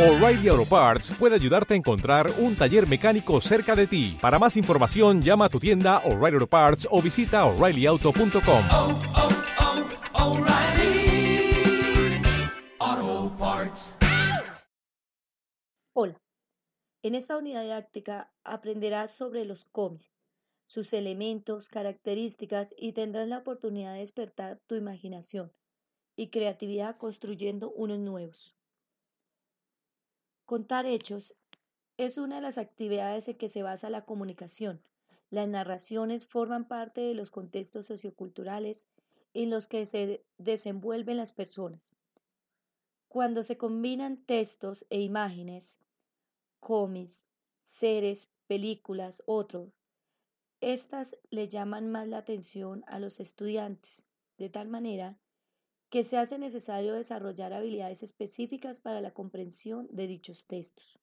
O'Reilly Auto Parts puede ayudarte a encontrar un taller mecánico cerca de ti. Para más información, llama a tu tienda O'Reilly Auto Parts o visita oreillyauto.com. oh, oh, Parts. Hola, en esta unidad didáctica aprenderás sobre los cómics, sus elementos, características y tendrás la oportunidad de despertar tu imaginación y creatividad construyendo unos nuevos. Contar hechos es una de las actividades en que se basa la comunicación. Las narraciones forman parte de los contextos socioculturales en los que se desenvuelven las personas. Cuando se combinan textos e imágenes, cómics, series, películas, otros, estas le llaman más la atención a los estudiantes, de tal manera que se hace necesario desarrollar habilidades específicas para la comprensión de dichos textos.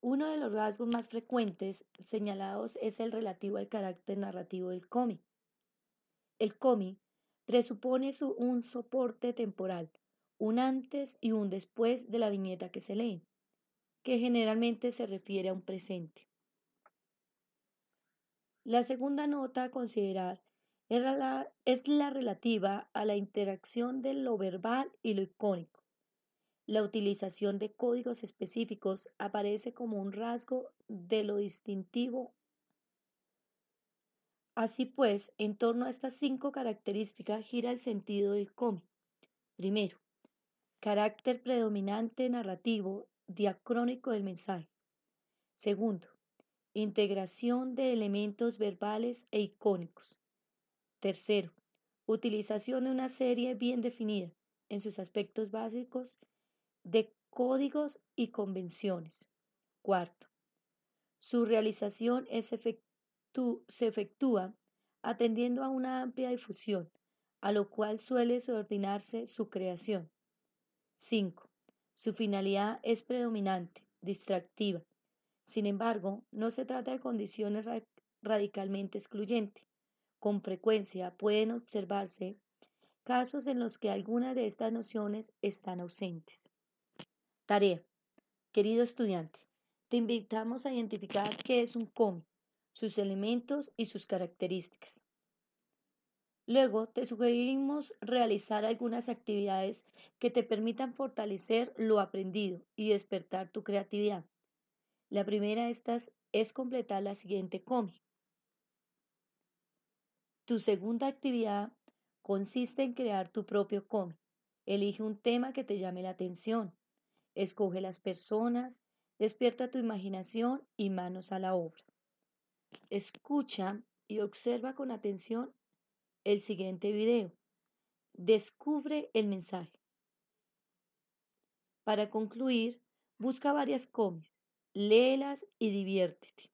Uno de los rasgos más frecuentes señalados es el relativo al carácter narrativo del cómic. El cómic presupone su, un soporte temporal, un antes y un después de la viñeta que se lee, que generalmente se refiere a un presente. La segunda nota a considerar es la, relativa a la interacción de lo verbal y lo icónico. La utilización de códigos específicos aparece como un rasgo de lo distintivo. Así pues, en torno a estas cinco características gira el sentido del cómic. Primero, carácter predominante narrativo diacrónico del mensaje. Segundo, integración de elementos verbales e icónicos. Tercero, utilización de una serie bien definida en sus aspectos básicos de códigos y convenciones. Cuarto, su realización es se efectúa atendiendo a una amplia difusión, a lo cual suele subordinarse su creación. 5. Su finalidad es predominante, distractiva. Sin embargo, no se trata de condiciones ra radicalmente excluyentes. Con frecuencia pueden observarse casos en los que algunas de estas nociones están ausentes. Tarea. Querido estudiante, te invitamos a identificar qué es un cómic, sus elementos y sus características. Luego te sugerimos realizar algunas actividades que te permitan fortalecer lo aprendido y despertar tu creatividad. La primera de estas es completar la siguiente cómic. Tu segunda actividad consiste en crear tu propio cómic. Elige un tema que te llame la atención. Escoge las personas, despierta tu imaginación y manos a la obra. Escucha y observa con atención el siguiente video. Descubre el mensaje. Para concluir, busca varias cómics, léelas y diviértete.